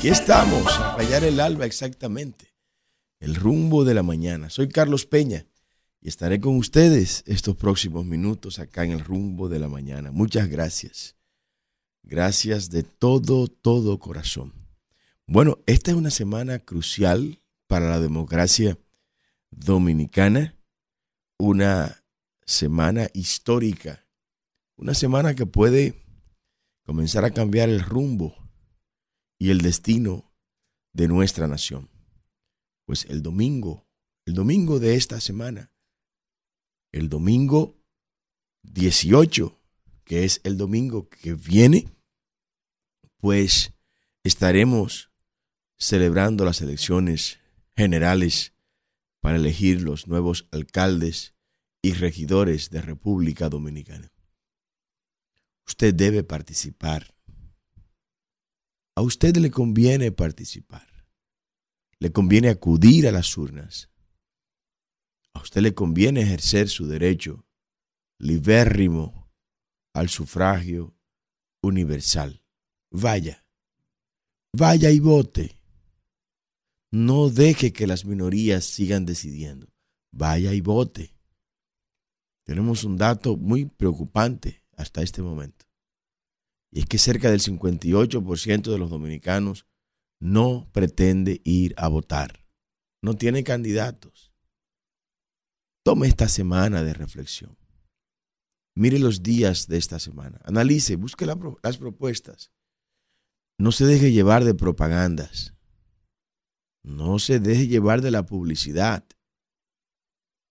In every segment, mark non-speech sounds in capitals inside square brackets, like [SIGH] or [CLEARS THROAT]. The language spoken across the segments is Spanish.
Aquí estamos, a rayar el alba exactamente. El rumbo de la mañana. Soy Carlos Peña y estaré con ustedes estos próximos minutos acá en el rumbo de la mañana. Muchas gracias. Gracias de todo, todo corazón. Bueno, esta es una semana crucial para la democracia dominicana, una semana histórica, una semana que puede comenzar a cambiar el rumbo y el destino de nuestra nación. Pues el domingo, el domingo de esta semana, el domingo 18, que es el domingo que viene, pues estaremos celebrando las elecciones generales para elegir los nuevos alcaldes y regidores de República Dominicana. Usted debe participar. A usted le conviene participar. Le conviene acudir a las urnas. A usted le conviene ejercer su derecho libérrimo al sufragio universal. Vaya, vaya y vote. No deje que las minorías sigan decidiendo. Vaya y vote. Tenemos un dato muy preocupante hasta este momento. Y es que cerca del 58% de los dominicanos no pretende ir a votar. No tiene candidatos. Tome esta semana de reflexión. Mire los días de esta semana. Analice, busque las propuestas. No se deje llevar de propagandas. No se deje llevar de la publicidad.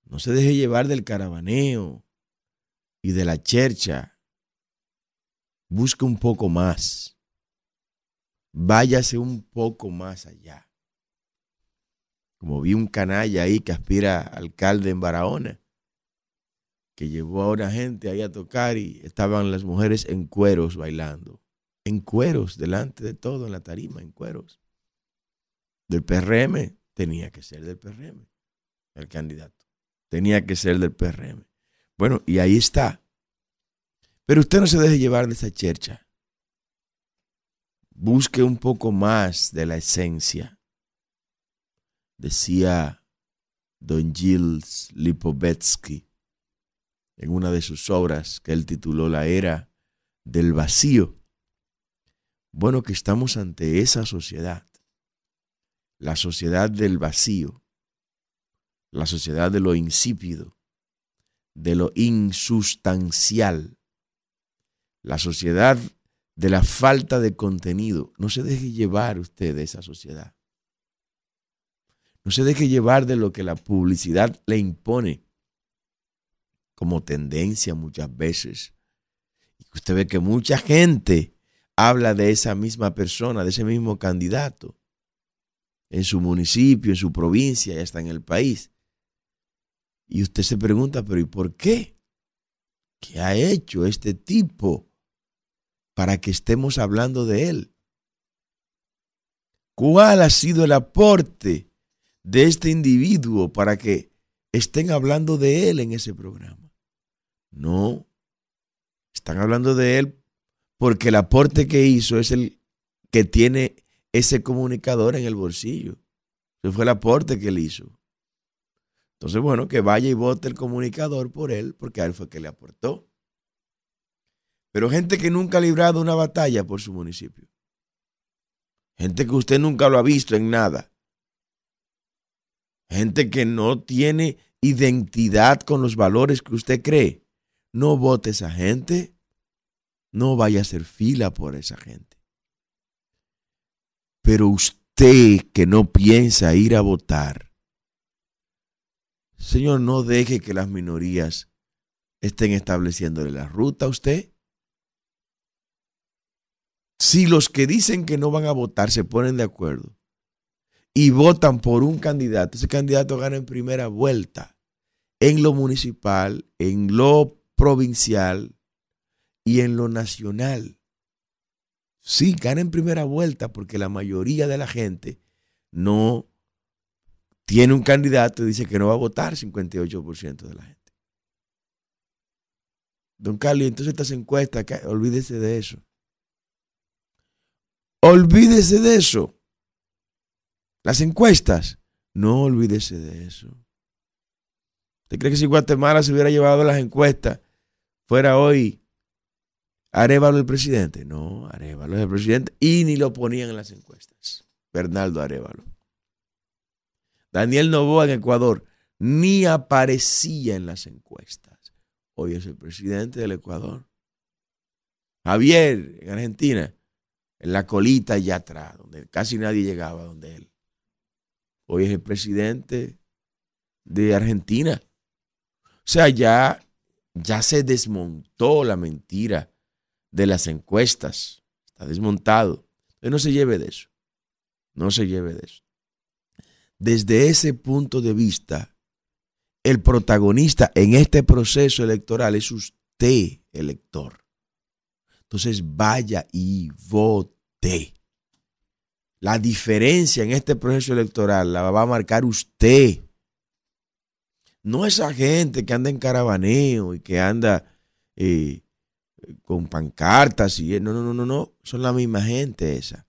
No se deje llevar del caravaneo y de la chercha. Busque un poco más. Váyase un poco más allá. Como vi un canalla ahí que aspira alcalde en Barahona, que llevó a una gente ahí a tocar y estaban las mujeres en cueros bailando. En cueros, delante de todo, en la tarima, en cueros del PRM, tenía que ser del PRM, el candidato. Tenía que ser del PRM. Bueno, y ahí está. Pero usted no se deje llevar de esa chercha. Busque un poco más de la esencia. Decía don Gilles Lipovetsky en una de sus obras que él tituló La era del vacío. Bueno, que estamos ante esa sociedad la sociedad del vacío, la sociedad de lo insípido, de lo insustancial, la sociedad de la falta de contenido. No se deje llevar usted de esa sociedad. No se deje llevar de lo que la publicidad le impone como tendencia muchas veces. Y usted ve que mucha gente habla de esa misma persona, de ese mismo candidato en su municipio, en su provincia y hasta en el país. Y usted se pregunta, pero ¿y por qué? ¿Qué ha hecho este tipo para que estemos hablando de él? ¿Cuál ha sido el aporte de este individuo para que estén hablando de él en ese programa? No, están hablando de él porque el aporte que hizo es el que tiene ese comunicador en el bolsillo. Ese fue el aporte que él hizo. Entonces, bueno, que vaya y vote el comunicador por él, porque a él fue que le aportó. Pero gente que nunca ha librado una batalla por su municipio. Gente que usted nunca lo ha visto en nada. Gente que no tiene identidad con los valores que usted cree. No vote esa gente. No vaya a hacer fila por esa gente. Pero usted que no piensa ir a votar, Señor, no deje que las minorías estén estableciéndole la ruta a usted. Si los que dicen que no van a votar se ponen de acuerdo y votan por un candidato, ese candidato gana en primera vuelta en lo municipal, en lo provincial y en lo nacional. Sí, gana en primera vuelta porque la mayoría de la gente no tiene un candidato y dice que no va a votar 58% de la gente. Don Carlos, entonces estas encuestas, olvídese de eso. Olvídese de eso. Las encuestas, no olvídese de eso. ¿Usted cree que si Guatemala se hubiera llevado las encuestas, fuera hoy Arevalo el presidente? No, Arevalo es el presidente y ni lo ponían en las encuestas. Bernardo Arevalo. Daniel Novoa en Ecuador ni aparecía en las encuestas. Hoy es el presidente del Ecuador. Javier en Argentina, en la colita allá atrás, donde casi nadie llegaba donde él. Hoy es el presidente de Argentina. O sea, ya, ya se desmontó la mentira de las encuestas. Está desmontado. Entonces no se lleve de eso. No se lleve de eso. Desde ese punto de vista, el protagonista en este proceso electoral es usted, elector. Entonces vaya y vote. La diferencia en este proceso electoral la va a marcar usted. No esa gente que anda en caravaneo y que anda eh, con pancartas y no, no, no, no, no. Son la misma gente esa.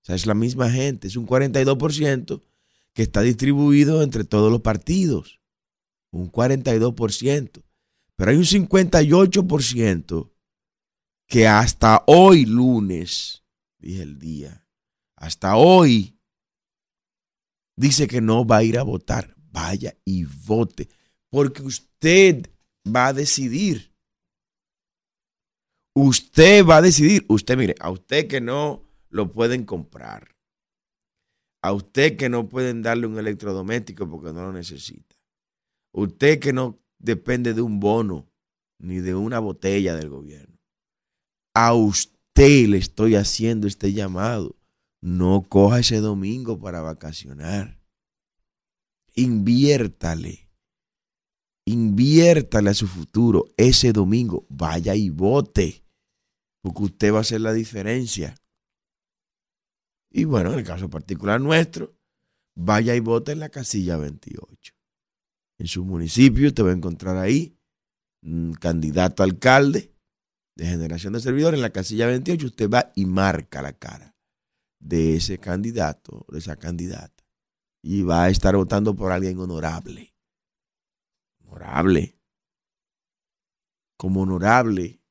O sea, es la misma gente. Es un 42% que está distribuido entre todos los partidos. Un 42%. Pero hay un 58% que hasta hoy lunes, dije el día, hasta hoy dice que no va a ir a votar. Vaya y vote, porque usted va a decidir. Usted va a decidir. Usted, mire, a usted que no lo pueden comprar. A usted que no pueden darle un electrodoméstico porque no lo necesita. Usted que no depende de un bono ni de una botella del gobierno. A usted le estoy haciendo este llamado. No coja ese domingo para vacacionar. Inviértale. Inviértale a su futuro ese domingo. Vaya y vote. Porque usted va a hacer la diferencia. Y bueno, en el caso particular nuestro, vaya y vote en la casilla 28. En su municipio usted va a encontrar ahí un candidato a alcalde de generación de servidores, en la casilla 28 usted va y marca la cara de ese candidato, de esa candidata. Y va a estar votando por alguien honorable. Honorable. Como honorable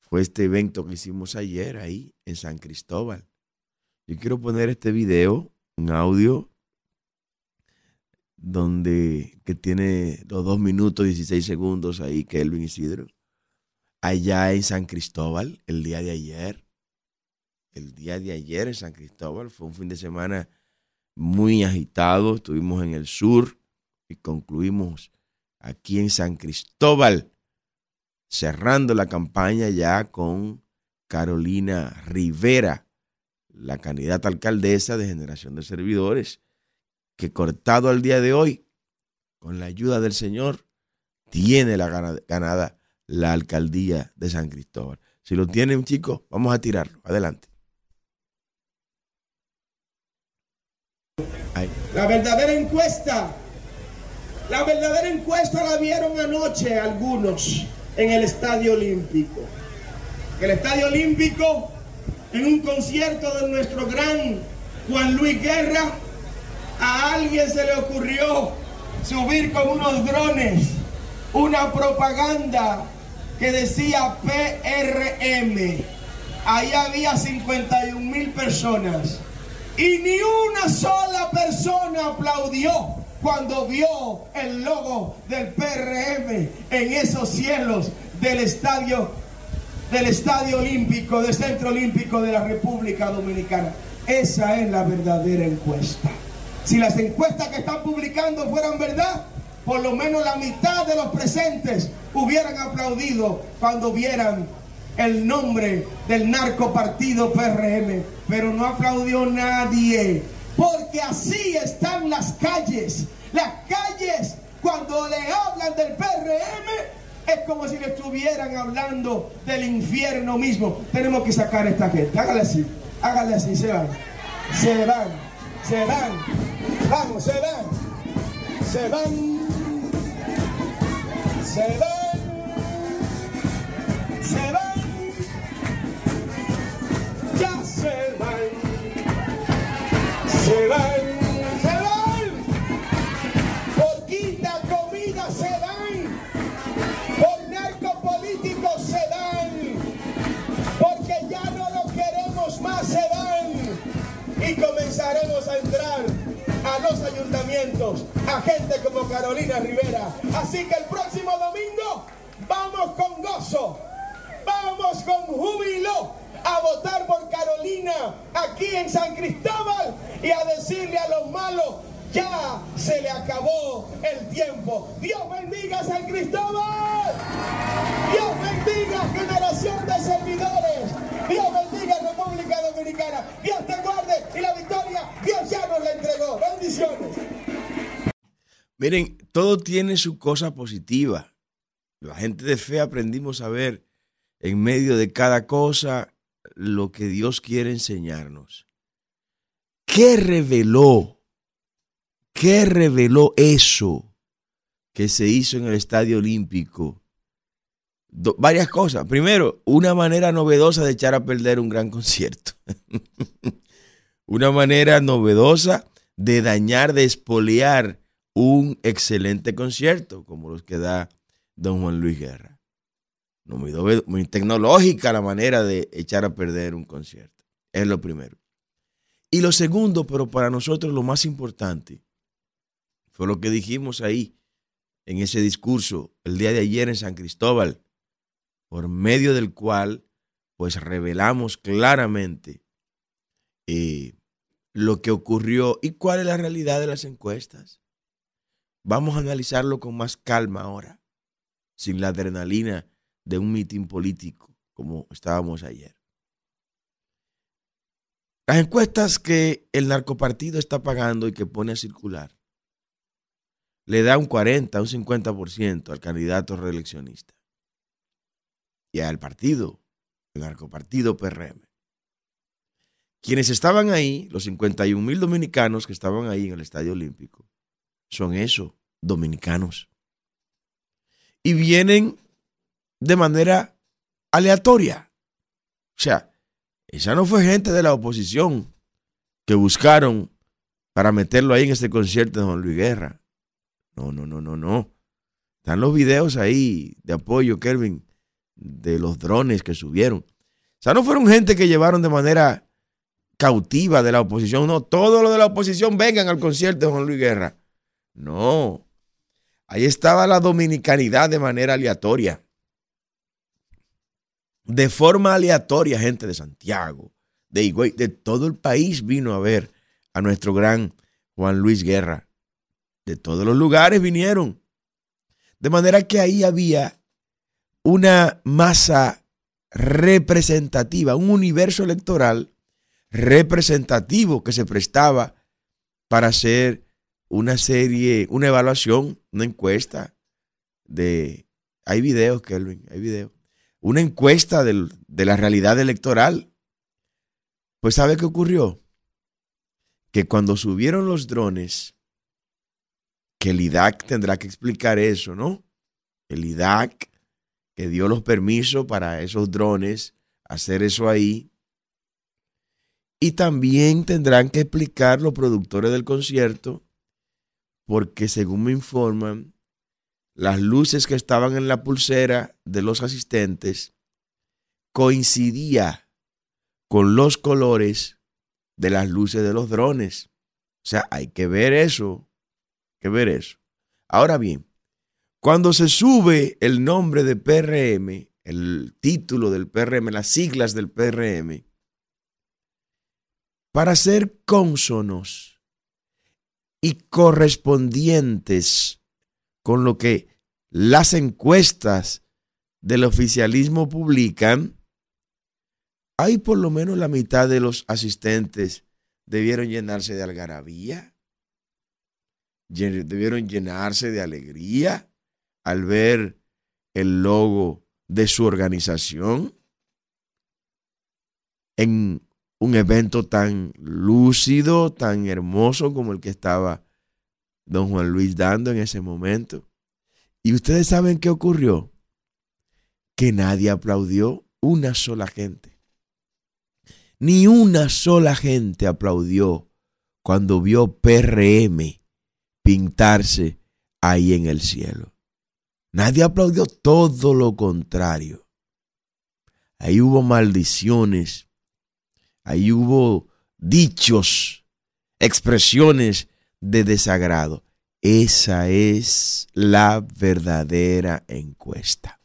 fue este evento que hicimos ayer ahí en San Cristóbal. Yo quiero poner este video, un audio, donde que tiene los dos minutos 16 segundos ahí, Kelvin Isidro allá en San Cristóbal el día de ayer. El día de ayer en San Cristóbal fue un fin de semana muy agitado. Estuvimos en el sur y concluimos aquí en San Cristóbal, cerrando la campaña ya con Carolina Rivera, la candidata alcaldesa de Generación de Servidores, que cortado al día de hoy, con la ayuda del Señor, tiene la ganada la alcaldía de San Cristóbal. Si lo tienen, chicos, vamos a tirarlo. Adelante. La verdadera encuesta, la verdadera encuesta la vieron anoche algunos en el Estadio Olímpico. El Estadio Olímpico, en un concierto de nuestro gran Juan Luis Guerra, a alguien se le ocurrió subir con unos drones una propaganda que decía PRM. Ahí había 51 mil personas. Y ni una sola persona aplaudió cuando vio el logo del PRM en esos cielos del estadio del Estadio Olímpico, del Centro Olímpico de la República Dominicana. Esa es la verdadera encuesta. Si las encuestas que están publicando fueran verdad, por lo menos la mitad de los presentes hubieran aplaudido cuando vieran el nombre del narco partido PRM, pero no aplaudió nadie, porque así están las calles. Las calles, cuando le hablan del PRM, es como si le estuvieran hablando del infierno mismo. Tenemos que sacar a esta gente. Hágale así, hágale así, se van, se van, se van, vamos, se van, se van, se van, se van, ya se van, se van, se van. Por quita, comida, se van, por narcopolíticos se van, porque ya no lo queremos más, se van, y comenzaremos a entrar a los ayuntamientos a gente como Carolina Rivera. Así que el próximo domingo vamos con gozo, vamos con júbilo a votar por Carolina aquí en San Cristóbal y a decirle a los malos, ya se le acabó el tiempo. Dios bendiga San Cristóbal. Dios bendiga generación de servidores. Dios bendiga República Dominicana. Dios te guarde y la victoria Dios ya nos la entregó. Bendiciones. Miren, todo tiene su cosa positiva. La gente de fe aprendimos a ver en medio de cada cosa lo que Dios quiere enseñarnos. ¿Qué reveló? ¿Qué reveló eso que se hizo en el Estadio Olímpico? varias cosas. Primero, una manera novedosa de echar a perder un gran [LAUGHS] concierto. una manera novedosa de dañar, de espolear un excelente concierto, como los que da don Juan Luis Guerra. muy tecnológica la manera de echar a perder un concierto. Es lo primero. Y lo segundo, pero para nosotros lo más importante, fue lo que dijimos ahí en ese discurso el día de ayer en San Cristóbal, por medio del cual pues revelamos claramente eh, lo que ocurrió y cuál es la realidad de las encuestas. Vamos a analizarlo con más calma ahora, sin la adrenalina de un mitin político como estábamos ayer. Las encuestas que el narcopartido está pagando y que pone a circular le da un 40, un 50% al candidato reeleccionista y al partido, el narcopartido PRM. Quienes estaban ahí, los 51 mil dominicanos que estaban ahí en el Estadio Olímpico, son eso, dominicanos. Y vienen de manera aleatoria. O sea, esa no fue gente de la oposición que buscaron para meterlo ahí en este concierto de Juan Luis Guerra. No, no, no, no, no. Están los videos ahí de apoyo, Kelvin, de los drones que subieron. O sea, no fueron gente que llevaron de manera cautiva de la oposición. No, todo lo de la oposición vengan al concierto de Juan Luis Guerra. No. Ahí estaba la dominicanidad de manera aleatoria. De forma aleatoria, gente de Santiago, de Higüey, de todo el país vino a ver a nuestro gran Juan Luis Guerra. De todos los lugares vinieron. De manera que ahí había una masa representativa, un universo electoral representativo que se prestaba para hacer una serie, una evaluación, una encuesta de... Hay videos, Kelvin, hay videos. Una encuesta de la realidad electoral. Pues ¿sabe qué ocurrió? Que cuando subieron los drones, que el IDAC tendrá que explicar eso, ¿no? El IDAC que dio los permisos para esos drones hacer eso ahí. Y también tendrán que explicar los productores del concierto, porque según me informan, las luces que estaban en la pulsera de los asistentes coincidía con los colores de las luces de los drones. O sea, hay que ver eso, hay que ver eso. Ahora bien, cuando se sube el nombre de PRM, el título del PRM, las siglas del PRM, para ser cónsonos y correspondientes con lo que las encuestas del oficialismo publican, hay por lo menos la mitad de los asistentes debieron llenarse de algarabía, debieron llenarse de alegría, al ver el logo de su organización. En un evento tan lúcido, tan hermoso como el que estaba don Juan Luis dando en ese momento. Y ustedes saben qué ocurrió? Que nadie aplaudió una sola gente. Ni una sola gente aplaudió cuando vio PRM pintarse ahí en el cielo. Nadie aplaudió todo lo contrario. Ahí hubo maldiciones, ahí hubo dichos expresiones de desagrado. Esa es la verdadera encuesta.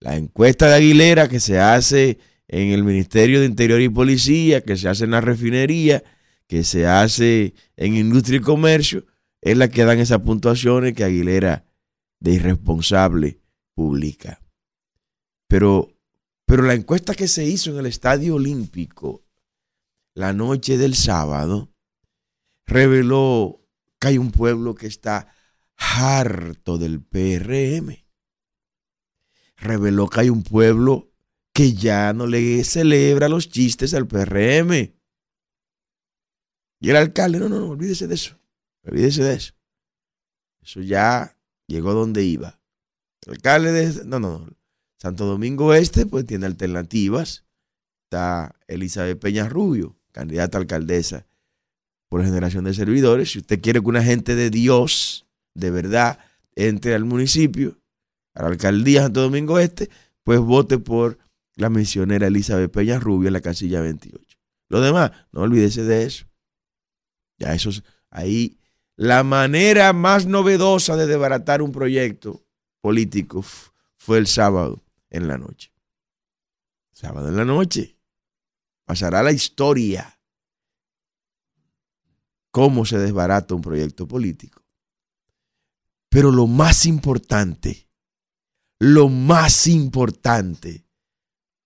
La encuesta de Aguilera que se hace en el Ministerio de Interior y Policía, que se hace en la refinería, que se hace en Industria y Comercio, es la que dan esas puntuaciones que Aguilera de irresponsable publica. Pero, pero la encuesta que se hizo en el Estadio Olímpico la noche del sábado reveló que hay un pueblo que está harto del PRM. Reveló que hay un pueblo que ya no le celebra los chistes al PRM. Y el alcalde, no, no, no, olvídese de eso. Olvídese de eso. Eso ya llegó donde iba. El alcalde de... No, no, no. Santo Domingo Este, pues tiene alternativas. Está Elizabeth Peña Rubio, candidata a alcaldesa por generación de servidores. Si usted quiere que una gente de Dios, de verdad, entre al municipio, a la alcaldía Santo Domingo Este, pues vote por la misionera Elizabeth Peña Rubio en la casilla 28. Lo demás, no olvídese de eso. Ya eso, ahí, la manera más novedosa de desbaratar un proyecto político fue el sábado en la noche. Sábado en la noche. Pasará la historia cómo se desbarata un proyecto político. Pero lo más importante, lo más importante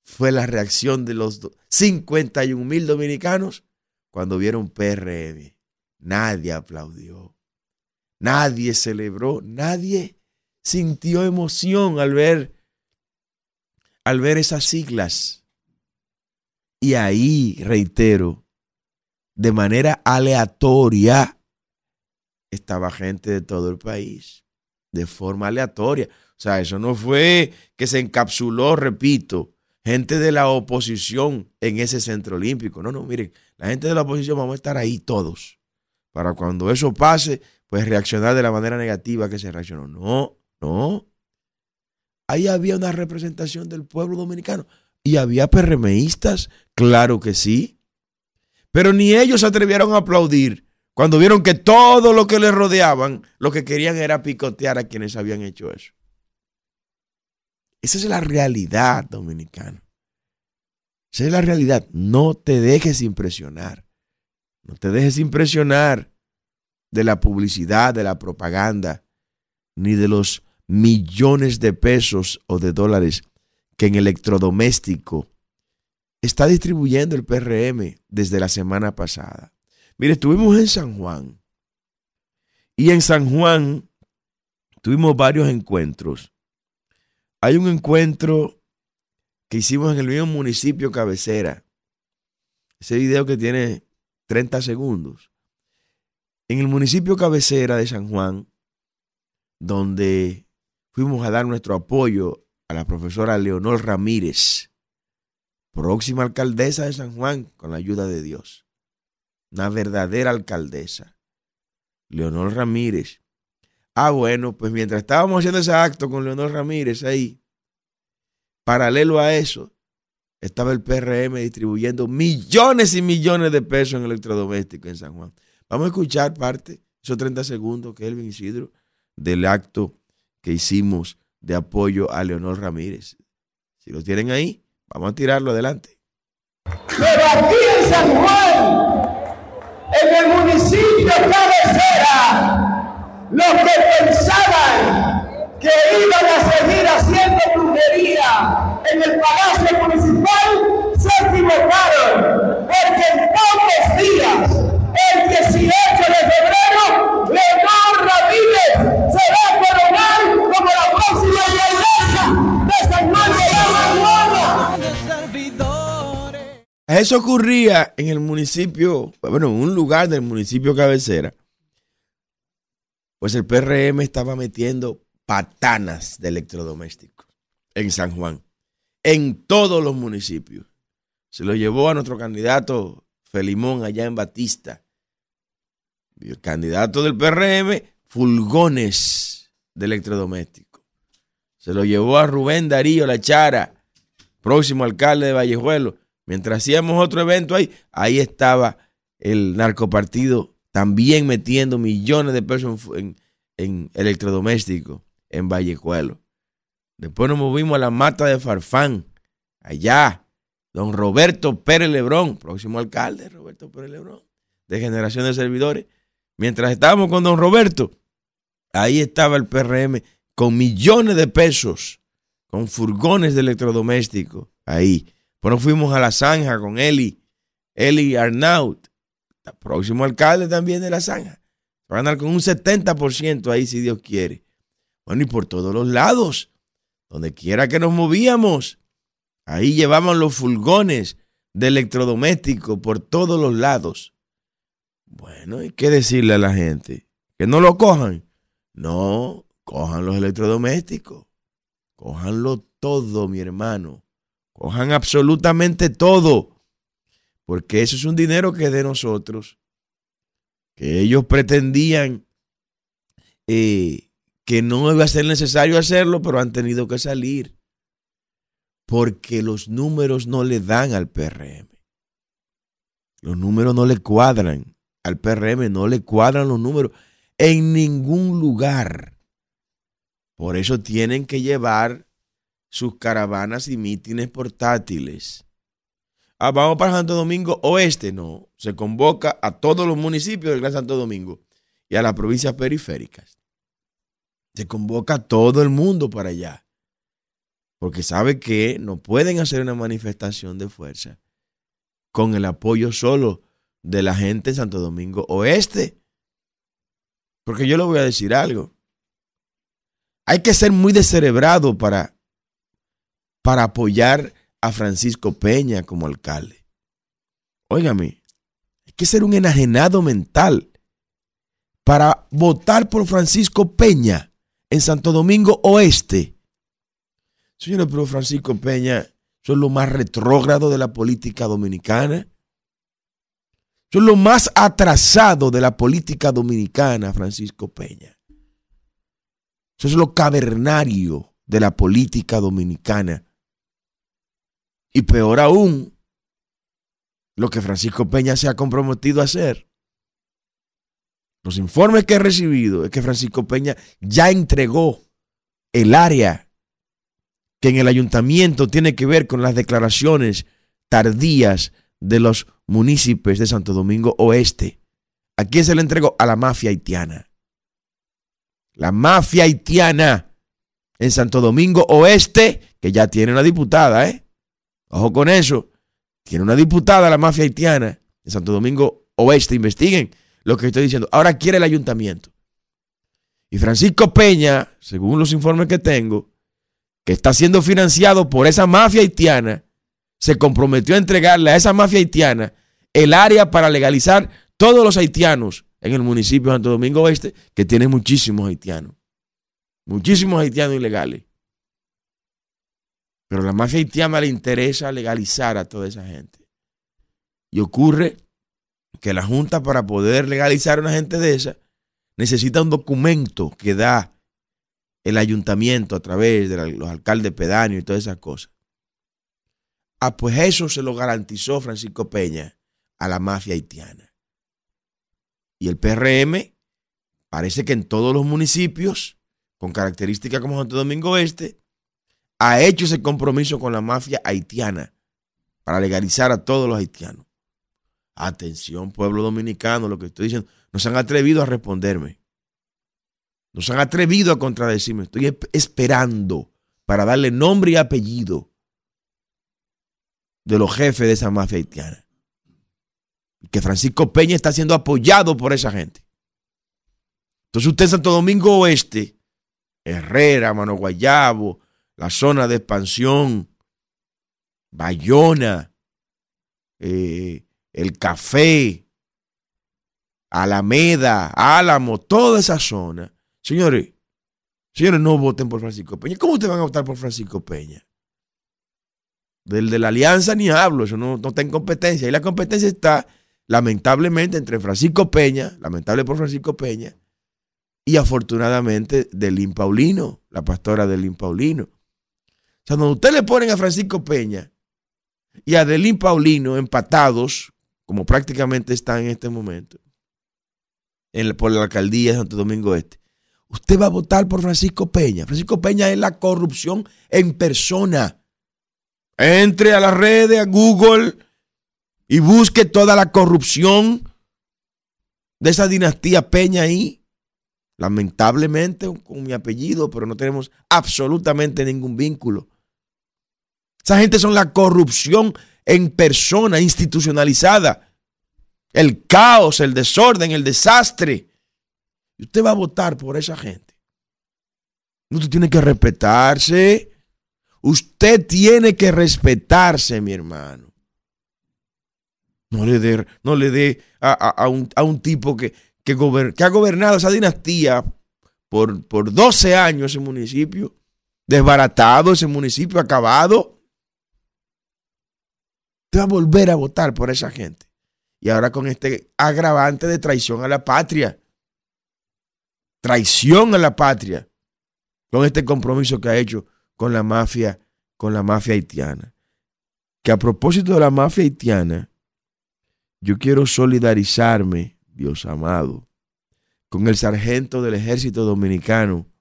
fue la reacción de los 51 mil dominicanos cuando vieron PRM. Nadie aplaudió, nadie celebró, nadie sintió emoción al ver, al ver esas siglas. Y ahí, reitero, de manera aleatoria estaba gente de todo el país, de forma aleatoria. O sea, eso no fue que se encapsuló, repito, gente de la oposición en ese centro olímpico. No, no, miren, la gente de la oposición vamos a estar ahí todos. Para cuando eso pase, pues reaccionar de la manera negativa que se reaccionó. No, no. Ahí había una representación del pueblo dominicano. ¿Y había PRMistas? Claro que sí. Pero ni ellos se atrevieron a aplaudir cuando vieron que todo lo que les rodeaban, lo que querían era picotear a quienes habían hecho eso. Esa es la realidad dominicana. Esa es la realidad. No te dejes impresionar. No te dejes impresionar de la publicidad, de la propaganda, ni de los millones de pesos o de dólares que en electrodoméstico está distribuyendo el PRM desde la semana pasada. Mire, estuvimos en San Juan y en San Juan tuvimos varios encuentros. Hay un encuentro que hicimos en el mismo municipio cabecera. Ese video que tiene 30 segundos. En el municipio cabecera de San Juan, donde fuimos a dar nuestro apoyo a la profesora Leonor Ramírez, próxima alcaldesa de San Juan, con la ayuda de Dios. Una verdadera alcaldesa. Leonor Ramírez. Ah, bueno, pues mientras estábamos haciendo ese acto con Leonor Ramírez ahí, paralelo a eso, estaba el PRM distribuyendo millones y millones de pesos en electrodomésticos en San Juan. Vamos a escuchar parte, esos 30 segundos, que Elvin Isidro, del acto que hicimos de apoyo a Leonor Ramírez. Si lo tienen ahí, Vamos a tirarlo adelante. Pero aquí en San Juan, en el municipio cabecera, los que pensaban que iban a seguir haciendo brujería en el Palacio Municipal se equivocaron, porque en pocos días, el 18 de febrero, Leonor Ramírez será coronado como la Eso ocurría en el municipio, bueno, en un lugar del municipio cabecera. Pues el PRM estaba metiendo patanas de electrodomésticos en San Juan, en todos los municipios. Se lo llevó a nuestro candidato Felimón allá en Batista. Y el candidato del PRM, fulgones de electrodomésticos. Se lo llevó a Rubén Darío La Chara, próximo alcalde de Vallejuelo Mientras hacíamos otro evento ahí, ahí estaba el narcopartido también metiendo millones de pesos en, electrodomésticos en Vallecuelo. Después nos movimos a la mata de Farfán, allá. Don Roberto Pérez Lebrón, próximo alcalde, Roberto Pérez Lebrón, de generación de servidores. Mientras estábamos con don Roberto, ahí estaba el PRM con millones de pesos, con furgones de electrodomésticos, ahí. Bueno, fuimos a la zanja con Eli, Eli Arnaut, próximo alcalde también de la zanja. Va a ganar con un 70% ahí, si Dios quiere. Bueno, y por todos los lados, donde quiera que nos movíamos, ahí llevaban los furgones de electrodomésticos por todos los lados. Bueno, ¿y qué decirle a la gente? Que no lo cojan. No, cojan los electrodomésticos. Cojanlo todo, mi hermano. Cojan absolutamente todo. Porque eso es un dinero que es de nosotros. Que ellos pretendían eh, que no iba a ser necesario hacerlo, pero han tenido que salir. Porque los números no le dan al PRM. Los números no le cuadran. Al PRM no le cuadran los números en ningún lugar. Por eso tienen que llevar sus caravanas y mítines portátiles. Ah, vamos para Santo Domingo Oeste, no. Se convoca a todos los municipios del Gran Santo Domingo y a las provincias periféricas. Se convoca a todo el mundo para allá. Porque sabe que no pueden hacer una manifestación de fuerza con el apoyo solo de la gente en Santo Domingo Oeste. Porque yo le voy a decir algo. Hay que ser muy descerebrado para para apoyar a Francisco Peña como alcalde. Óigame, hay que ser un enajenado mental para votar por Francisco Peña en Santo Domingo Oeste. Señores, pero Francisco Peña son lo más retrógrado de la política dominicana. Son lo más atrasado de la política dominicana, Francisco Peña. Eso es lo cavernario de la política dominicana. Y peor aún, lo que Francisco Peña se ha comprometido a hacer. Los informes que he recibido es que Francisco Peña ya entregó el área que en el ayuntamiento tiene que ver con las declaraciones tardías de los municipios de Santo Domingo Oeste. ¿A quién se le entregó? A la mafia haitiana. La mafia haitiana en Santo Domingo Oeste, que ya tiene una diputada, ¿eh? Ojo con eso. Tiene una diputada la mafia haitiana en Santo Domingo Oeste. Investiguen lo que estoy diciendo. Ahora quiere el ayuntamiento. Y Francisco Peña, según los informes que tengo, que está siendo financiado por esa mafia haitiana, se comprometió a entregarle a esa mafia haitiana el área para legalizar todos los haitianos en el municipio de Santo Domingo Oeste, que tiene muchísimos haitianos. Muchísimos haitianos ilegales. Pero la mafia haitiana le interesa legalizar a toda esa gente. Y ocurre que la Junta para poder legalizar a una gente de esa necesita un documento que da el ayuntamiento a través de los alcaldes pedáneos y todas esas cosas. Ah, pues eso se lo garantizó Francisco Peña a la mafia haitiana. Y el PRM parece que en todos los municipios, con características como Santo Domingo Este, ha hecho ese compromiso con la mafia haitiana para legalizar a todos los haitianos. Atención, pueblo dominicano, lo que estoy diciendo. No se han atrevido a responderme. No se han atrevido a contradecirme. Estoy esperando para darle nombre y apellido de los jefes de esa mafia haitiana. Que Francisco Peña está siendo apoyado por esa gente. Entonces usted en Santo Domingo Oeste, Herrera, Mano Guayabo, la zona de expansión, Bayona, eh, el Café, Alameda, Álamo, toda esa zona. Señores, señores, no voten por Francisco Peña. ¿Cómo ustedes van a votar por Francisco Peña? Del de la alianza ni hablo, eso no, no está en competencia. Y la competencia está, lamentablemente, entre Francisco Peña, lamentable por Francisco Peña, y afortunadamente de Lin Paulino, la pastora de Lin Paulino. O sea, cuando usted le ponen a Francisco Peña y a Delín Paulino empatados como prácticamente está en este momento, por la alcaldía de Santo Domingo Este, usted va a votar por Francisco Peña. Francisco Peña es la corrupción en persona. Entre a las redes, a Google y busque toda la corrupción de esa dinastía Peña ahí. Lamentablemente con mi apellido, pero no tenemos absolutamente ningún vínculo. Esa gente son la corrupción en persona, institucionalizada. El caos, el desorden, el desastre. Y usted va a votar por esa gente. Usted tiene que respetarse. Usted tiene que respetarse, mi hermano. No le dé, no le dé a, un, tipo que, que, que, ha gobernado esa dinastía por, por 12 años ese municipio, desbaratado ese municipio, acabado. Usted va a volver a votar por esa gente. Y ahora con este agravante de traición a la patria. Traición a la patria. Con este compromiso que ha hecho con la mafia, con la mafia haitiana. Que a propósito de la mafia haitiana, yo quiero solidarizarme, Dios amado, con el sargento del ejército dominicano,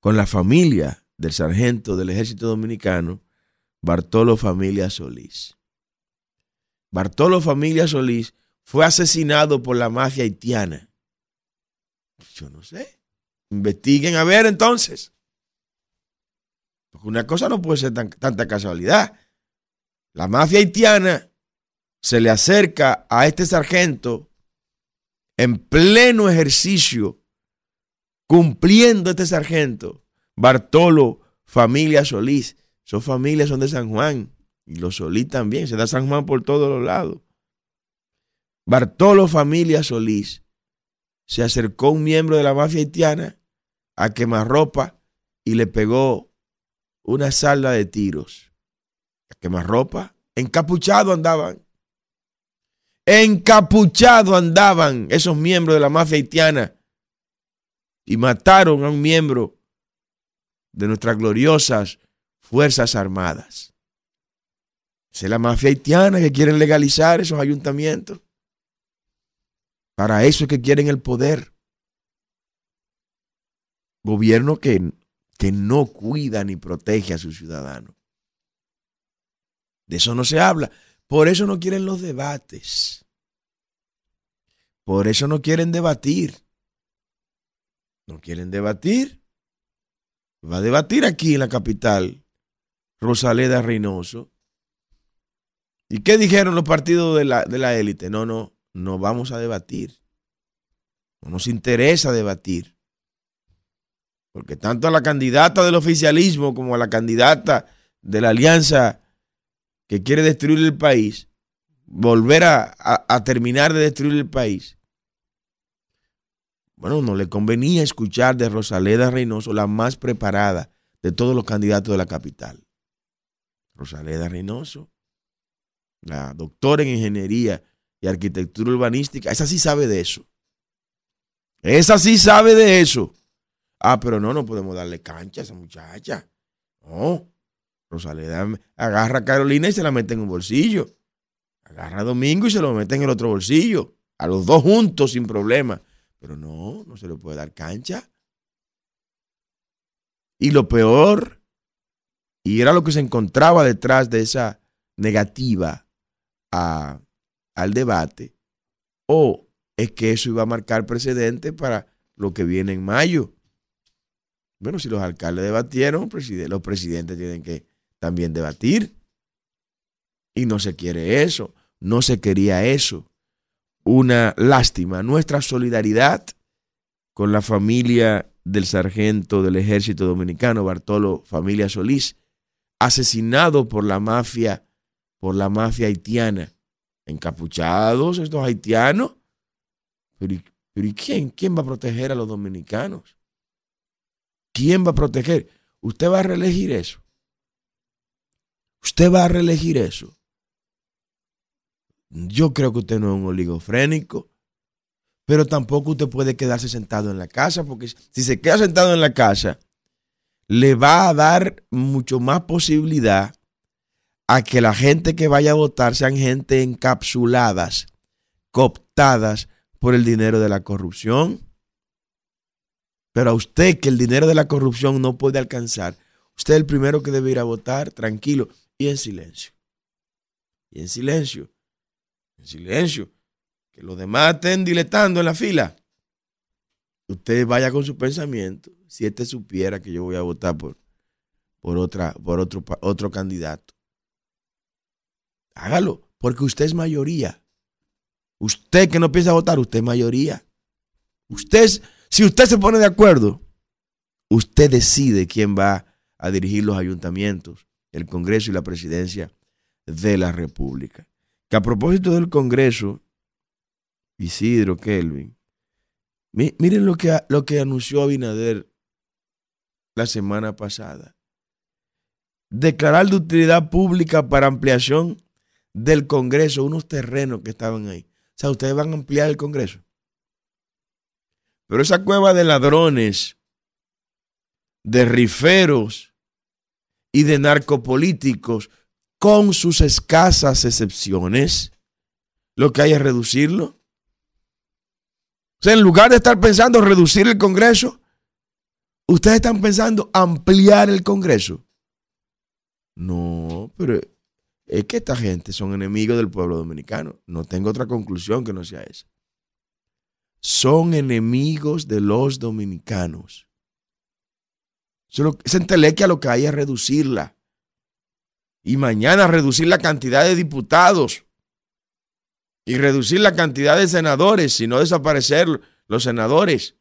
con la familia del sargento del ejército dominicano, Bartolo Familia Solís. Bartolo Familia Solís fue asesinado por la mafia haitiana. Yo no sé. Investiguen a ver entonces. Porque una cosa no puede ser tanta casualidad. La mafia haitiana se le acerca a este sargento en pleno ejercicio, cumpliendo este sargento, Bartolo Familia Solís, sus familias son de San Juan y los Solís también. Se da San Juan por todos los lados. Bartolo Familia Solís se acercó un miembro de la mafia haitiana a quemarropa y le pegó una salda de tiros. A quemarropa, encapuchado andaban. Encapuchado andaban esos miembros de la mafia haitiana y mataron a un miembro de nuestras gloriosas Fuerzas Armadas. Es la mafia haitiana que quieren legalizar esos ayuntamientos. Para eso es que quieren el poder. Gobierno que, que no cuida ni protege a sus ciudadanos. De eso no se habla. Por eso no quieren los debates. Por eso no quieren debatir. No quieren debatir. Va a debatir aquí en la capital Rosaleda Reynoso. ¿Y qué dijeron los partidos de la, de la élite? No, no, no vamos a debatir. No nos interesa debatir. Porque tanto a la candidata del oficialismo como a la candidata de la alianza que quiere destruir el país, volver a, a terminar de destruir el país, bueno, no le convenía escuchar de Rosaleda Reynoso, la más preparada de todos los candidatos de la capital. Rosaleda Reynoso, la doctora en ingeniería y arquitectura urbanística, esa sí sabe de eso. Esa sí sabe de eso. Ah, pero no, no podemos darle cancha a esa muchacha. No. Rosaleda agarra a Carolina y se la mete en un bolsillo. Agarra a Domingo y se lo mete en el otro bolsillo. A los dos juntos sin problema. Pero no, no se le puede dar cancha. Y lo peor y era lo que se encontraba detrás de esa negativa a, al debate. O es que eso iba a marcar precedente para lo que viene en mayo. Bueno, si los alcaldes debatieron, los presidentes tienen que también debatir. Y no se quiere eso, no se quería eso. Una lástima, nuestra solidaridad con la familia del sargento del ejército dominicano, Bartolo Familia Solís, asesinado por la mafia, por la mafia haitiana. Encapuchados estos haitianos. Pero, ¿y quién? ¿Quién va a proteger a los dominicanos? ¿Quién va a proteger? Usted va a reelegir eso. Usted va a reelegir eso. Yo creo que usted no es un oligofrénico, pero tampoco usted puede quedarse sentado en la casa, porque si se queda sentado en la casa, le va a dar mucho más posibilidad a que la gente que vaya a votar sean gente encapsuladas, cooptadas por el dinero de la corrupción. Pero a usted que el dinero de la corrupción no puede alcanzar, usted es el primero que debe ir a votar tranquilo y en silencio. Y en silencio. En silencio. Que los demás estén diletando en la fila. Usted vaya con su pensamiento. Si este supiera que yo voy a votar por, por, otra, por otro, otro candidato. Hágalo, porque usted es mayoría. Usted que no piensa votar, usted es mayoría. Usted, si usted se pone de acuerdo, usted decide quién va a dirigir los ayuntamientos, el Congreso y la presidencia de la República. Que a propósito del Congreso, Isidro Kelvin, miren lo que, lo que anunció Abinader la semana pasada. Declarar de utilidad pública para ampliación del Congreso unos terrenos que estaban ahí. O sea, ustedes van a ampliar el Congreso. Pero esa cueva de ladrones, de riferos y de narcopolíticos, con sus escasas excepciones, lo que hay es reducirlo. O sea, en lugar de estar pensando reducir el Congreso, ustedes están pensando ampliar el Congreso. No, pero es que esta gente son enemigos del pueblo dominicano. No tengo otra conclusión que no sea esa. Son enemigos de los dominicanos. Esa entelequia lo que hay es reducirla. Y mañana reducir la cantidad de diputados. Y reducir la cantidad de senadores, si no desaparecer los senadores.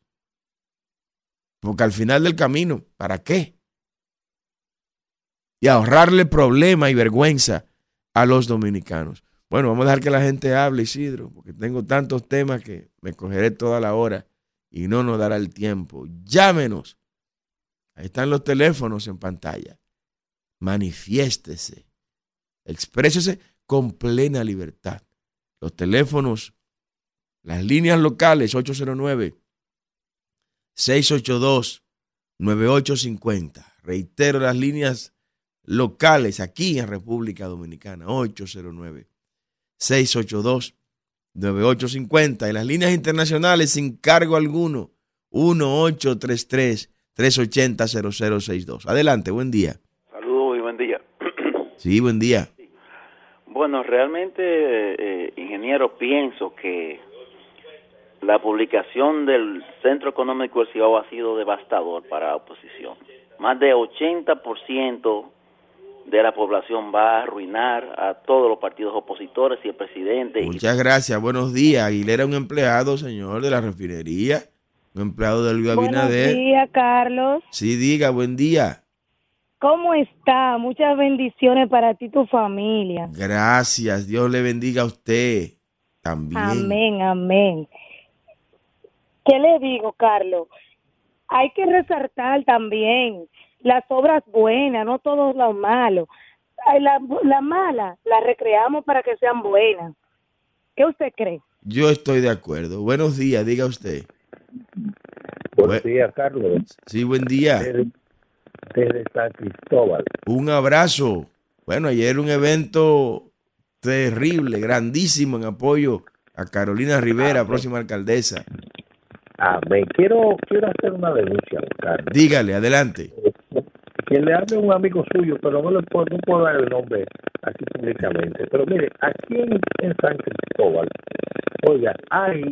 Porque al final del camino, ¿para qué? Y ahorrarle problema y vergüenza a los dominicanos. Bueno, vamos a dejar que la gente hable, Isidro, porque tengo tantos temas que me cogeré toda la hora y no nos dará el tiempo. Llámenos. Ahí están los teléfonos en pantalla. Manifiéstese. Exprésese con plena libertad. Los teléfonos, las líneas locales 809 682 9850. Reitero las líneas locales aquí en República Dominicana, 809-682-9850. Y las líneas internacionales sin cargo alguno, 1833-380-0062. Adelante, buen día. Saludos y buen día. [CLEARS THROAT] Sí, buen día. Bueno, realmente, eh, ingeniero, pienso que la publicación del Centro Económico del Cibao ha sido devastador para la oposición. Más de 80% de la población va a arruinar a todos los partidos opositores y el presidente. Muchas gracias, buenos días. Aguilera un empleado, señor, de la refinería, un empleado del Abinader. Buenos días, Carlos. Sí, diga, buen día. ¿Cómo está? Muchas bendiciones para ti y tu familia. Gracias, Dios le bendiga a usted también. Amén, amén. ¿Qué le digo, Carlos? Hay que resaltar también las obras buenas, no todo lo malo. Las la malas las recreamos para que sean buenas. ¿Qué usted cree? Yo estoy de acuerdo. Buenos días, diga usted. Buenos días, Carlos. Sí, buen día. Desde, San Cristóbal. Un abrazo. Bueno, ayer un evento terrible, grandísimo en apoyo a Carolina Rivera, próxima alcaldesa. Amén. Quiero, quiero hacer una denuncia, Carlos. Dígale, adelante que le hable un amigo suyo, pero no le puedo, no puedo dar el nombre aquí públicamente. Pero mire, aquí en, San Cristóbal, oiga, hay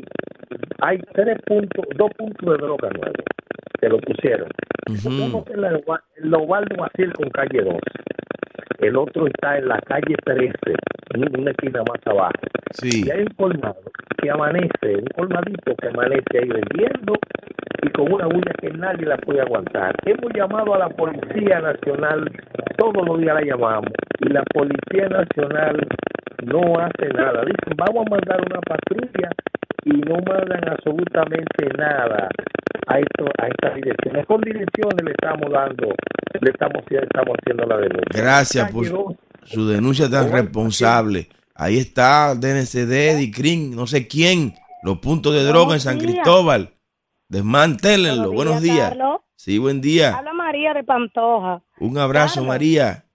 hay tres puntos, dos puntos de droga nuevos que lo pusieron. Uno es la, el Ovaldo con calle 2. El otro está en la calle 13, en una esquina más abajo. Y hay un colmado que amanece, un colmadito que amanece ahí vendiendo y con una bulla que nadie la puede aguantar. Hemos llamado a la Policía Nacional, todos los días la llamamos, y la Policía Nacional no hace nada. Dicen, vamos a mandar una patrulla y no mandan absolutamente nada a esto a estas direcciones. Con direcciones le estamos dando, le estamos, estamos haciendo la denuncia. Gracias por su denuncia tan responsable. Ahí está DNCD, DICRIN, no sé quién, los puntos de droga en San Cristóbal. Desmantélenlo. Buenos días. Sí, buen día. Habla María de Pantoja. Un abrazo, María.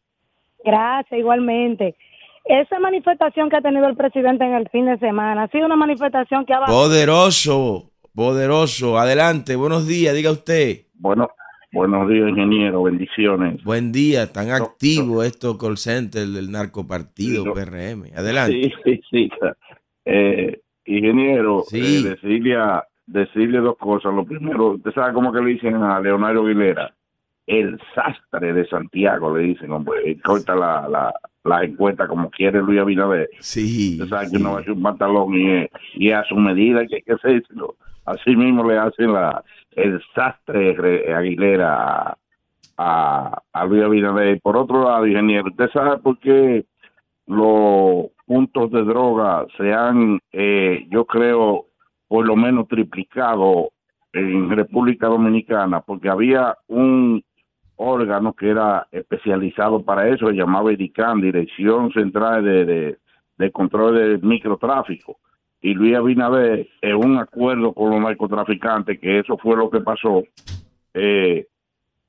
Gracias, igualmente. Esa manifestación que ha tenido el presidente en el fin de semana ha sido una manifestación que ha... Poderoso, poderoso. Adelante, buenos días, diga usted. Bueno, buenos días, ingeniero, bendiciones. Buen día, tan activo esto call center del narcopartido PRM. Adelante. Sí, sí, sí. Eh, ingeniero, Sí. eh, decirle, a- decirle dos cosas. Lo primero, usted sabe cómo que le dicen a Leonardo Aguilera, el sastre de Santiago, le dicen, hombre, y corta la, la, la encuesta como quiere Luis Abinader. Sí. Usted sabe que uno va a hacer un pantalón y, y a su medida que hay que hacerlo. Así mismo le hacen la, el sastre re- Aguilera a, a, a Luis Abinader. Por otro lado, ingeniero, ¿usted sabe por qué los puntos de droga se han, eh, yo creo, por lo menos triplicado en República Dominicana? Porque había un órgano que era especializado para eso, se llamaba IDICAN, Dirección Central de, de, de Control del Microtráfico. Y Luis Abinader, en un acuerdo con los narcotraficantes, que eso fue lo que pasó, eh,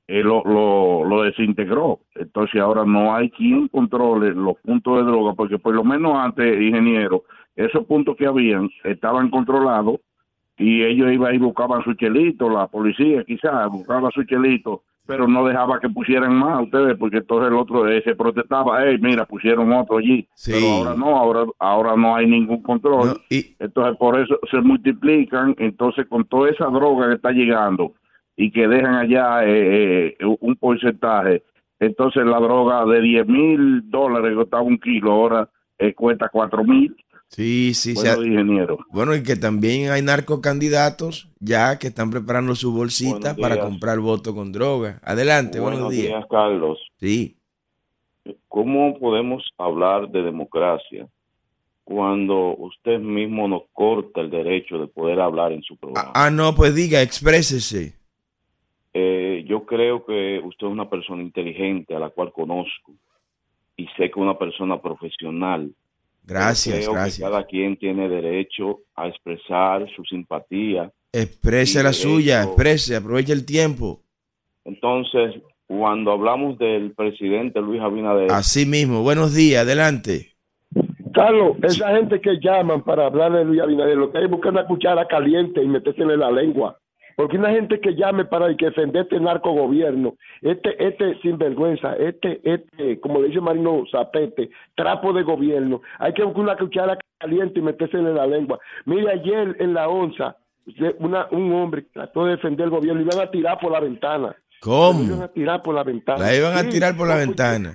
eh, lo, lo, lo desintegró. Entonces ahora no hay quien controle los puntos de droga, porque por lo menos antes, ingeniero, esos puntos que habían estaban controlados y ellos iban y buscaban su chelito, la policía quizás buscaba su chelito, pero no dejaba que pusieran más ustedes, porque entonces el otro se protestaba, hey, mira, pusieron otro allí, Sí. pero ahora no, ahora, ahora no hay ningún control. No, y Entonces, por eso se multiplican. Entonces, con toda esa droga que está llegando y que dejan allá eh, eh, un porcentaje, entonces la droga de 10 mil dólares que costaba un kilo, ahora eh, cuesta 4 mil. Sí, sí. se Bueno, ha- ingeniero. Bueno, y que también hay narcocandidatos ya que están preparando su bolsita Buenos para días. comprar voto con droga. Adelante, buenos, días. Carlos. Sí. ¿Cómo podemos hablar de democracia cuando usted mismo nos corta el derecho de poder hablar en su programa? Ah, ah, no, pues diga, exprésese. Eh, yo creo que usted es una persona inteligente a la cual conozco y sé que es una persona profesional. Gracias, creo gracias. que cada quien tiene derecho a expresar su simpatía. Exprese la derecho- suya, exprese, aproveche el tiempo. Entonces, cuando hablamos del presidente Luis Abinader, Así mismo, buenos días, adelante. Carlos, esa gente que llaman para hablar de Luis Abinader, lo que hay es buscar una cuchara caliente y metérsela en la lengua. Porque una gente que llame para que defender este narcogobierno, este, este sinvergüenza, este, este, como le dice Marino Zapete, trapo de gobierno, hay que buscar una cuchara caliente y metérsela en la lengua. Mire, ayer en la onza, una, un hombre trató de defender el gobierno y iban a tirar por la ventana. Lo iban ¿Cómo? a tirar por la ventana. La iban a tirar por la porque- ventana.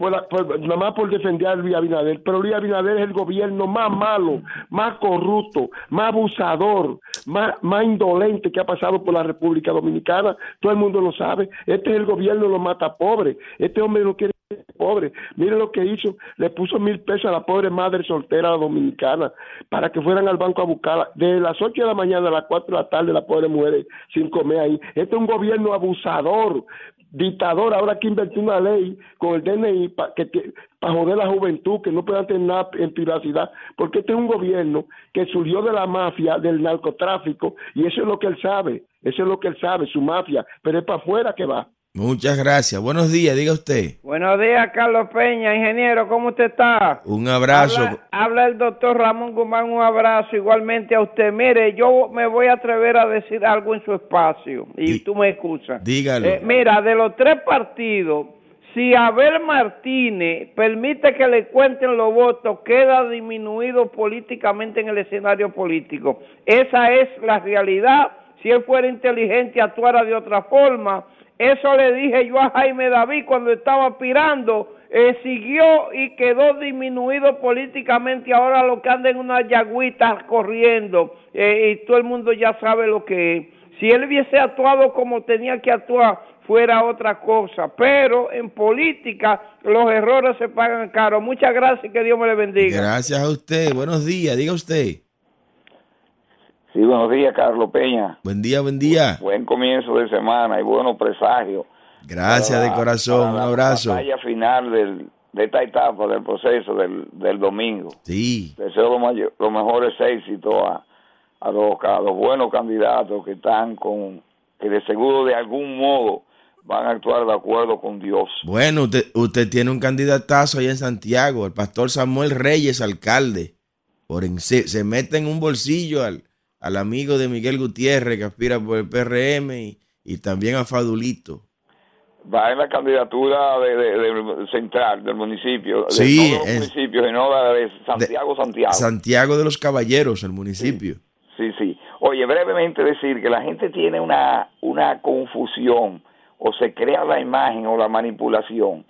Por por- nada más por defender a Luis Abinader, pero Luis Abinader es el gobierno más malo, más corrupto, más abusador, más, más indolente que ha pasado por la República Dominicana. Todo el mundo lo sabe. Este es el gobierno los mata pobres. Este hombre no quiere pobre. Mire lo que hizo. Le puso mil pesos a la pobre madre soltera dominicana para que fueran al banco a buscarla. De las 8 de la mañana a las 4 de la tarde la pobre mujer sin comer ahí. Este es un gobierno abusador, dictador. Ahora que inventó una ley con el DNI para que para joder la juventud, que no puedan tener nada en privacidad, porque este es un gobierno que surgió de la mafia, del narcotráfico, y eso es lo que él sabe, eso es lo que él sabe, su mafia, pero es para afuera que va. Muchas gracias. Buenos días, diga usted. Buenos días, Carlos Peña, ingeniero, ¿cómo usted está? Un abrazo. Habla, habla el doctor Ramón Guzmán, un abrazo igualmente a usted. Mire, yo me voy a atrever a decir algo en su espacio y tú me excusas. Dígalo. Eh, mira, de los tres partidos, si Abel Martínez permite que le cuenten los votos, queda disminuido políticamente en el escenario político. Esa es la realidad. Si él fuera inteligente, actuara de otra forma. Eso le dije yo a Jaime David cuando estaba aspirando. Eh, siguió y quedó disminuido políticamente. Ahora lo que anda en una yagüita corriendo. Eh, y todo el mundo ya sabe lo que es. Si él hubiese actuado como tenía que actuar, fuera otra cosa. Pero en política los errores se pagan caro. Muchas gracias y que Dios me le bendiga. Gracias a usted. Buenos días, diga usted. Sí, buenos días, Carlos Peña. Buen día, buen día. Buen comienzo de semana y buenos presagios. Gracias Para de la- corazón. para Un la abrazo. batalla final del, de esta etapa del proceso del, del domingo. Sí. Deseo los, los mejores éxitos a, a, los, a los buenos candidatos que están con, que de seguro de algún modo van a actuar de acuerdo con Dios. Bueno, usted, usted tiene un candidatazo ahí en Santiago, el pastor Samuel Reyes, alcalde. Por en- se, se mete en un bolsillo al, al amigo de Miguel Gutiérrez que aspira por el PRM y, y también a Fadulito. Va en la candidatura de, de- de central del municipio, de Sí, todos los es- municipios y no la de Santiago, Santiago. Santiago de los Caballeros, el municipio. Sí, sí. Oye, brevemente decir que la gente tiene una, una confusión o se crea la imagen o la manipulación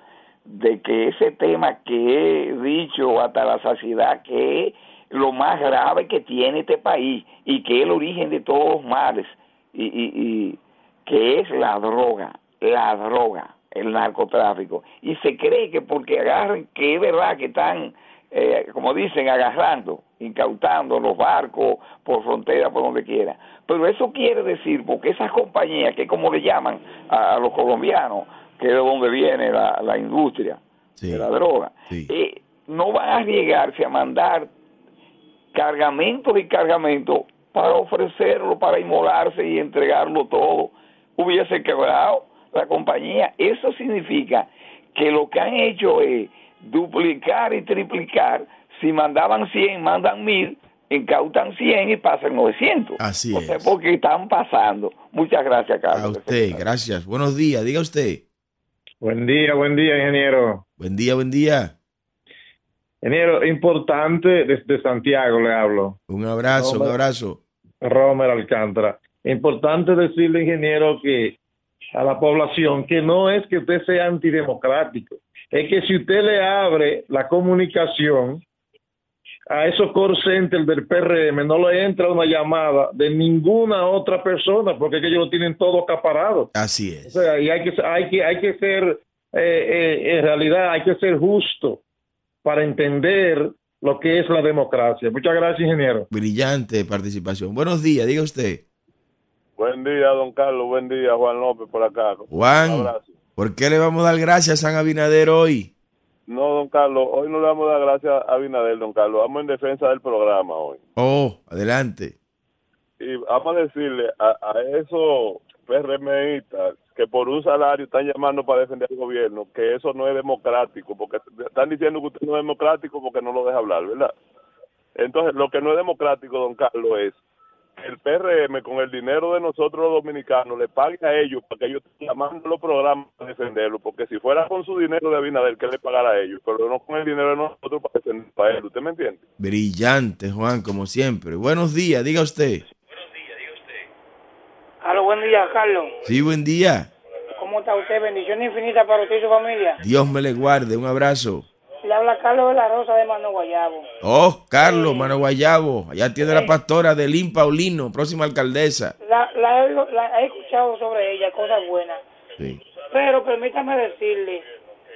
de que ese tema que he dicho hasta la saciedad que lo más grave que tiene este país y que es el origen de todos los males y, y, y que es la droga, la droga, el narcotráfico. Y se cree que porque agarren, que es verdad que están, eh, como dicen, agarrando, incautando los barcos por frontera, por donde quiera. Pero eso quiere decir, porque esas compañías, que como le llaman a, a los colombianos, que es de donde viene la, la industria de la droga, eh, no van a arriesgarse a mandar cargamentos y cargamentos para ofrecerlo, para inmolarse y entregarlo todo, hubiese quebrado la compañía. Eso significa que lo que han hecho es duplicar y triplicar. Si mandaban 100, mandan 1000, incautan 100 y pasan 900. Así o sea, porque están pasando. Muchas gracias, Carlos. A usted, gracias. Buenos días, diga usted. Buen día, buen día, ingeniero. Buen día, buen día. Ingeniero, importante desde Santiago le hablo. Un abrazo, un abrazo. Romer Alcántara. Importante decirle, ingeniero, que a la población que no es que usted sea antidemocrático, es que si usted le abre la comunicación a esos call centers del PRM, no le entra una llamada de ninguna otra persona, porque es que ellos lo tienen todo acaparado. Así es. O sea, y hay que, hay que, hay que ser, eh, eh, en realidad, hay que ser justo para entender lo que es la democracia. Muchas gracias, ingeniero. Brillante participación. Buenos días, diga usted. Buen día, don Carlos. Buen día, Juan López, por acá. Juan. ¿por qué le vamos a dar gracias a San Abinader hoy? No, don Carlos, hoy no le vamos a dar gracias a Abinader, don Carlos. Vamos en defensa del programa hoy. Oh, adelante. Y vamos a decirle a, a esos PRMistas que por un salario están llamando para defender al gobierno, que eso no es democrático, porque están diciendo que usted no es democrático porque no lo deja hablar, ¿verdad? Entonces, lo que no es democrático, don Carlos, es que el PRM con el dinero de nosotros los dominicanos le pague a ellos para que ellos estén llamando los programas para defenderlo, porque si fuera con su dinero de Abinader, que le pagara a ellos, pero no con el dinero de nosotros para defender a él, ¿usted me entiende? Brillante, Juan, como siempre. Buenos días, diga usted. Aló, buen día, Carlos. Sí, buen día. ¿Cómo está usted? Bendición infinita para usted y su familia. Dios me le guarde. Un abrazo. Le habla Carlos de la Rosa de Mano Guayabo. Oh, Carlos, Mano Guayabo. Allá tiene la pastora Delín Paulino, próxima alcaldesa. La, la, he- la he escuchado sobre ella, cosas buenas. Sí. Pero permítame decirle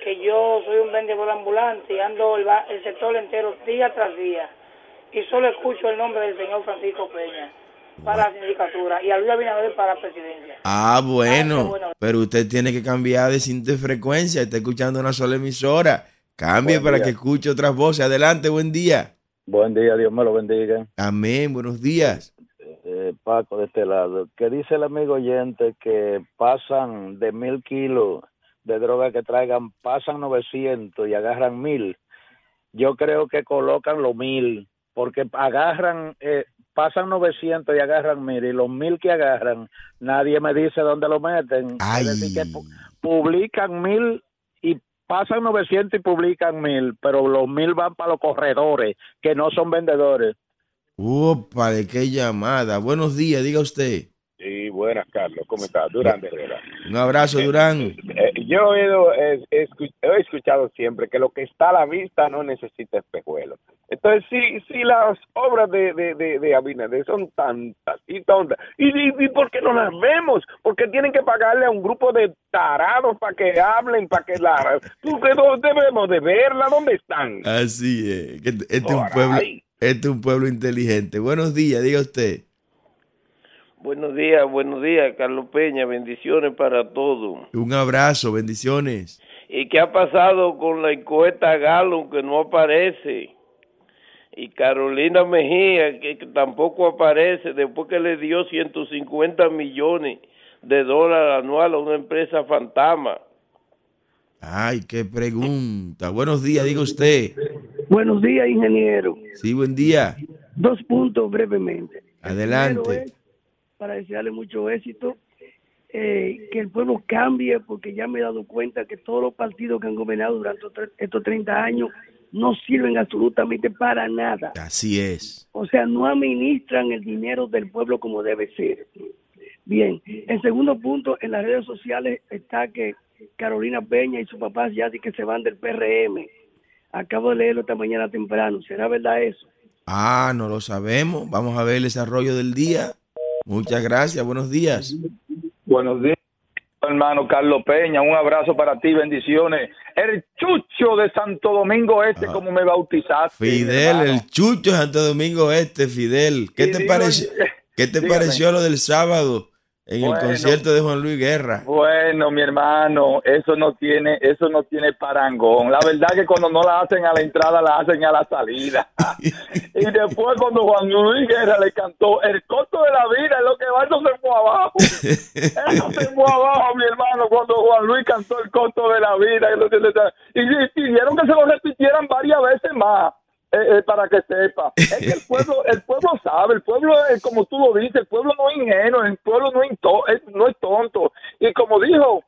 que yo soy un vendedor ambulante y ando el sector entero día tras día. Y solo escucho el nombre del señor Francisco Peña para la sindicatura y a Luis Abinader para la presidencia. Ah, qué bueno. bueno. Pero usted tiene que cambiar de cinta de frecuencia. Está escuchando una sola emisora. Cambie Buen para día. que escuche otras voces. Adelante, buen día. Buen día, Dios me lo bendiga. Amén, buenos días. Eh, Paco, de este lado. Que dice el amigo oyente que pasan de mil kilos de droga que traigan, pasan 900 y agarran mil. Yo creo que colocan los mil, porque agarran, eh, pasan 900 y agarran mil, y los mil que agarran, nadie me dice dónde lo meten. Es decir, que pu- publican mil y pasan 900 y publican mil, pero los mil van para los corredores, que no son vendedores. Opa, de qué llamada. Buenos días, diga usted. Sí, buenas, Carlos. ¿Cómo estás? Durán de Herrera. Un abrazo, Durán. Eh, yo he, he escuchado siempre que lo que está a la vista no necesita espejuelos. Entonces, si, si las obras de, de, de, de Abinader son tantas y tontas, ¿y, y, y por qué no las vemos? Porque tienen que pagarle a un grupo de tarados para que hablen, para que la... ¿Tú que no debemos de verla? ¿Dónde están? Así es. Este es un pueblo, este es un pueblo inteligente. Buenos días, diga usted. Buenos días, buenos días, Carlos Peña. Bendiciones para todos. Un abrazo, bendiciones. ¿Y qué ha pasado con la encuesta Galo que no aparece? Y Carolina Mejía que, tampoco aparece después que le dio 150 millones de dólar anual a una empresa fantasma. Ay, qué pregunta. Buenos días, diga usted. Buenos días, ingeniero. Sí, buen día. Dos puntos brevemente. Adelante. Es, para desearle mucho éxito, eh, que el pueblo cambie, porque ya me he dado cuenta que todos los partidos que han gobernado durante estos 30 años no sirven absolutamente para nada. Así es. O sea, no administran el dinero del pueblo como debe ser. Bien, el segundo punto, en las redes sociales está que Carolina Peña y su papá ya di que se van del PRM. Acabo de leerlo esta mañana temprano. ¿Será verdad eso? Ah, no lo sabemos. Vamos a ver el desarrollo del día. Muchas gracias. Buenos días. Buenos días, hermano Carlos Peña. Un abrazo para ti, bendiciones. El chucho de Santo Domingo Este, como me bautizaste. Fidel, hermano. el chucho de Santo Domingo Este, Fidel. ¿Qué Y te digo, pareció? ¿Qué te dígame. pareció lo del sábado en el concierto de Juan Luis Guerra? Bueno, mi hermano, eso no tiene, eso no tiene parangón. La verdad que cuando no la hacen a la entrada, la hacen a la salida. [LAUGHS] y después cuando Juan Luis Guerra le cantó el costo de la vida, es lo que va, eso se fue abajo. Eso se fue abajo, mi hermano, cuando Juan Luis cantó el costo de la vida. Y, y, y pidieron que se lo repitieran varias veces más. Eh, eh, para que sepa, [LAUGHS] es que el pueblo, el pueblo sabe, el pueblo, eh, como tú lo dices, el pueblo no es ingenuo, el pueblo no es, no tonto. Y como dijo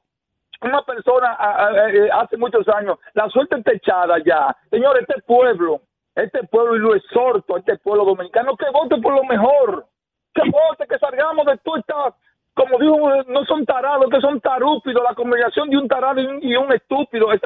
una persona a- a- eh, hace muchos años, la suerte está echada ya. Señor, este pueblo, este pueblo, y lo exhorto a este pueblo dominicano, que vote por lo mejor, que vote, que salgamos de toda esta, como dijo, no son tarados, que son tarúpidos, la combinación de un tarado y un, y un estúpido, es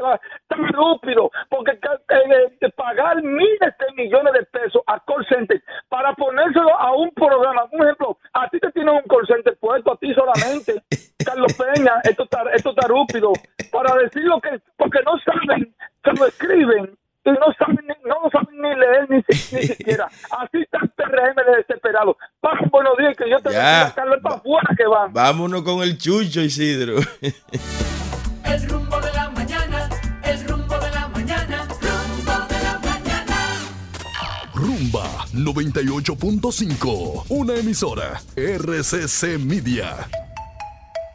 tarúpido, porque ca- eh, de pagar miles de millones de pesos a call center para ponérselo a un programa, un ejemplo, a ti te tienen un call center puesto a ti solamente, [LAUGHS] Carlos Peña, estos tar- estos tarúpidos, para decir lo que, porque no saben, se lo escriben, no saben, ni- no saben ni leer ni, si- ni [LAUGHS] siquiera. Así está el PRM de desesperado. Pasen buenos días, que yo te Ya. bendiga, Carlos, es para afuera que van. Vámonos con el chucho, Isidro. El rumbo de la mañana, el rumbo de la mañana, rumbo de la mañana. Rumba 98.5, una emisora RCC Media.